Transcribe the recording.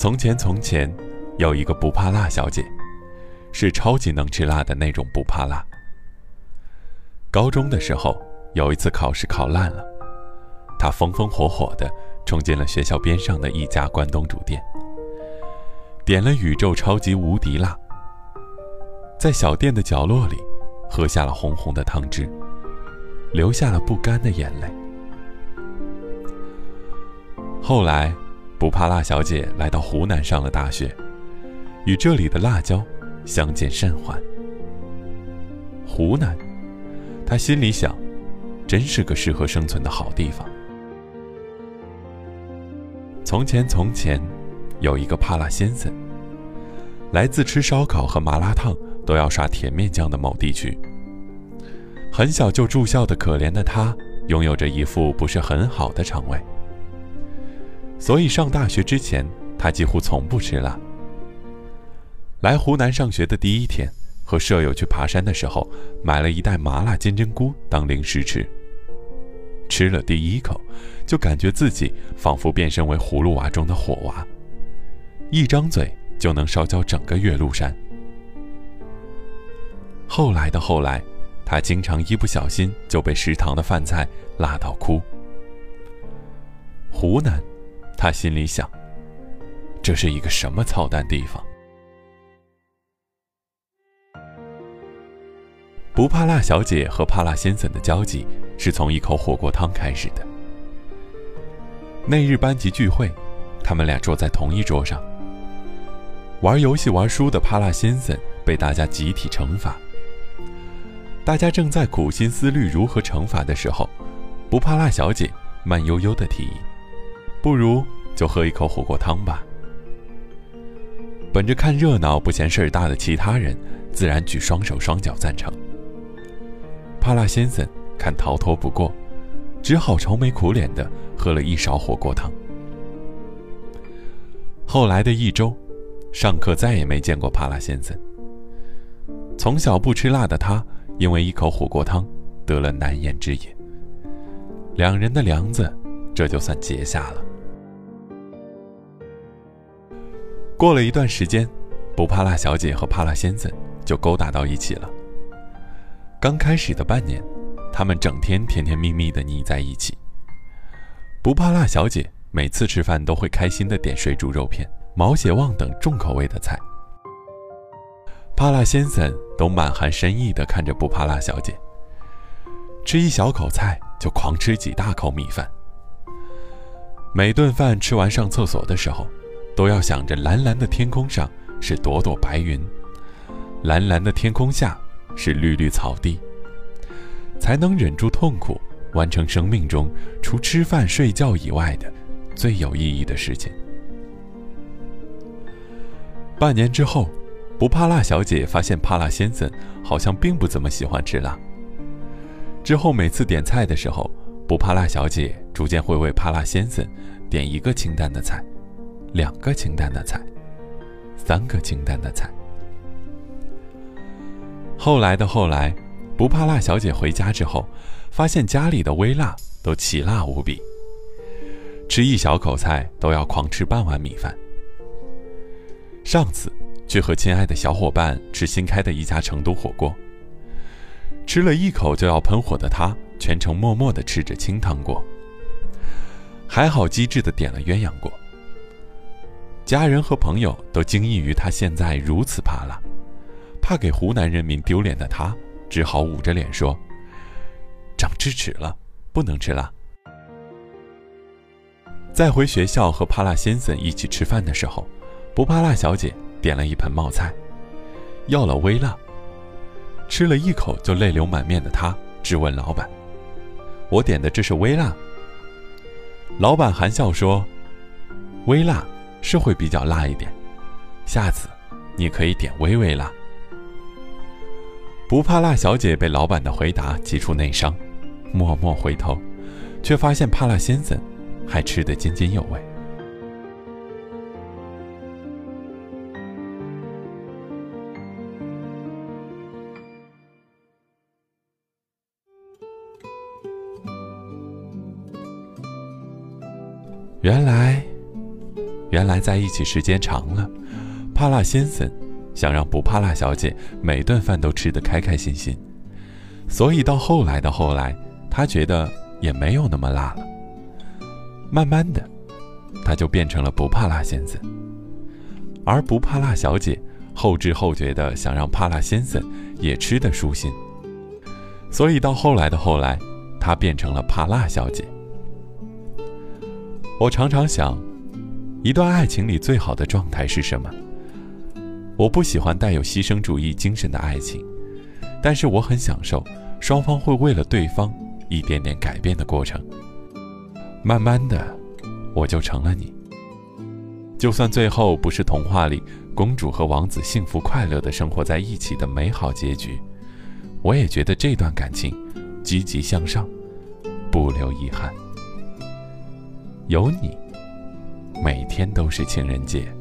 从前，从前，有一个不怕辣小姐，是超级能吃辣的那种不怕辣。高中的时候，有一次考试考烂了，她风风火火地冲进了学校边上的一家关东煮店，点了宇宙超级无敌辣，在小店的角落里，喝下了红红的汤汁，流下了不甘的眼泪。后来。不怕辣小姐来到湖南上了大学，与这里的辣椒相见甚欢。湖南，她心里想，真是个适合生存的好地方。从前从前，有一个怕辣先生，来自吃烧烤和麻辣烫都要刷甜面酱的某地区。很小就住校的可怜的他，拥有着一副不是很好的肠胃。所以上大学之前，他几乎从不吃辣。来湖南上学的第一天，和舍友去爬山的时候，买了一袋麻辣金针菇当零食吃。吃了第一口，就感觉自己仿佛变身为葫芦娃中的火娃，一张嘴就能烧焦整个岳麓山。后来的后来，他经常一不小心就被食堂的饭菜辣到哭。湖南。他心里想：“这是一个什么操蛋地方？”不怕辣小姐和怕辣先生的交集是从一口火锅汤开始的。那日班级聚会，他们俩坐在同一桌上，玩游戏玩输的怕辣先生被大家集体惩罚。大家正在苦心思虑如何惩罚的时候，不怕辣小姐慢悠悠的提议。不如就喝一口火锅汤吧。本着看热闹不嫌事儿大的其他人，自然举双手双脚赞成。帕拉先生看逃脱不过，只好愁眉苦脸的喝了一勺火锅汤。后来的一周，上课再也没见过帕拉先生。从小不吃辣的他，因为一口火锅汤得了难言之隐。两人的梁子这就算结下了。过了一段时间，不怕辣小姐和怕辣先生就勾搭到一起了。刚开始的半年，他们整天甜甜蜜蜜的腻在一起。不怕辣小姐每次吃饭都会开心的点水煮肉片、毛血旺等重口味的菜。怕辣先生都满含深意的看着不怕辣小姐，吃一小口菜就狂吃几大口米饭。每顿饭吃完上厕所的时候。都要想着蓝蓝的天空上是朵朵白云，蓝蓝的天空下是绿绿草地，才能忍住痛苦，完成生命中除吃饭睡觉以外的最有意义的事情。半年之后，不怕辣小姐发现怕辣先生好像并不怎么喜欢吃辣。之后每次点菜的时候，不怕辣小姐逐渐会为怕辣先生点一个清淡的菜。两个清淡的菜，三个清淡的菜。后来的后来，不怕辣小姐回家之后，发现家里的微辣都奇辣无比，吃一小口菜都要狂吃半碗米饭。上次去和亲爱的小伙伴吃新开的一家成都火锅，吃了一口就要喷火的他，全程默默的吃着清汤锅，还好机智的点了鸳鸯锅。家人和朋友都惊异于他现在如此怕辣，怕给湖南人民丢脸的他，只好捂着脸说：“长智齿了，不能吃辣。”在回学校和怕辣先生一起吃饭的时候，不怕辣小姐点了一盆冒菜，要了微辣。吃了一口就泪流满面的他质问老板：“我点的这是微辣？”老板含笑说：“微辣。”是会比较辣一点，下次你可以点微微辣。不怕辣小姐被老板的回答急出内伤，默默回头，却发现怕辣先生还吃得津津有味。原来。原来在一起时间长了，帕拉先生想让不帕辣小姐每顿饭都吃得开开心心，所以到后来的后来，他觉得也没有那么辣了。慢慢的，他就变成了不怕辣先生，而不怕辣小姐后知后觉的想让帕拉先生也吃得舒心，所以到后来的后来，她变成了帕拉小姐。我常常想，一段爱情里最好的状态是什么？我不喜欢带有牺牲主义精神的爱情，但是我很享受双方会为了对方一点点改变的过程。慢慢的，我就成了你。就算最后不是童话里公主和王子幸福快乐的生活在一起的美好结局，我也觉得这段感情积极向上，不留遗憾。有你，每天都是情人节。